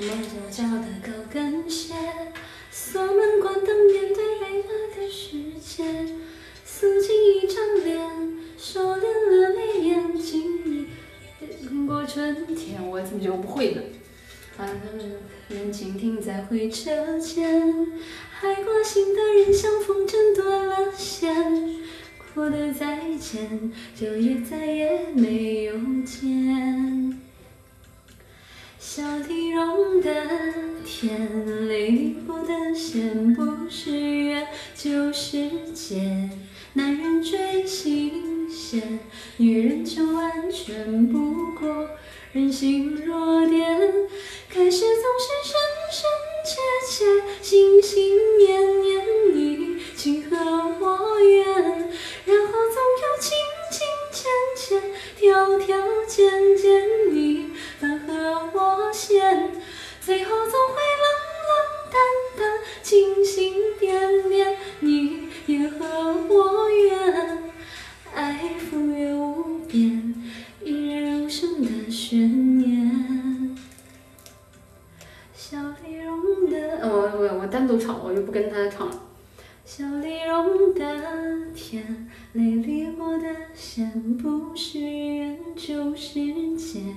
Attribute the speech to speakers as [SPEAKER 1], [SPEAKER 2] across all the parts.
[SPEAKER 1] 穿磨脚的高跟鞋，锁门关灯，面对黑暗的世界，素净一张脸，收敛了眉眼，经历过春天。我怎么觉得我不会呢？啊，人静停在回车前，还挂心的人像风筝断了线，哭的再见，就也再也没有见。的甜，泪里补的咸，不是缘就是劫。男人追新鲜，女人就完全不过人性弱点。开始总是深深切切，心心念念，你情和我愿，然后总有情情浅浅，条条件件，你和我心心点点，你也和我愿，爱赴约无边，引人入胜的悬念。笑里融的，我我我单独唱，我就不跟他唱了。笑里融的甜，泪里我的咸，不是缘就是劫。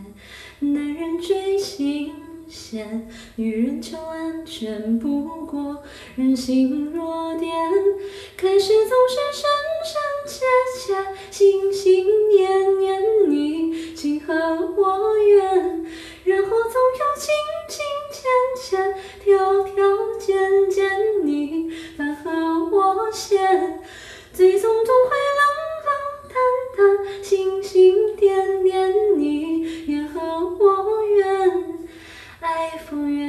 [SPEAKER 1] 女人就完全不过人性弱点。开始总是深深切切，心心念念，你情和我愿，然后总有情情牵牵，条条件件，你反和我嫌，最终总会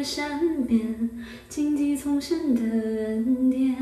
[SPEAKER 1] 山边荆棘丛生的恩典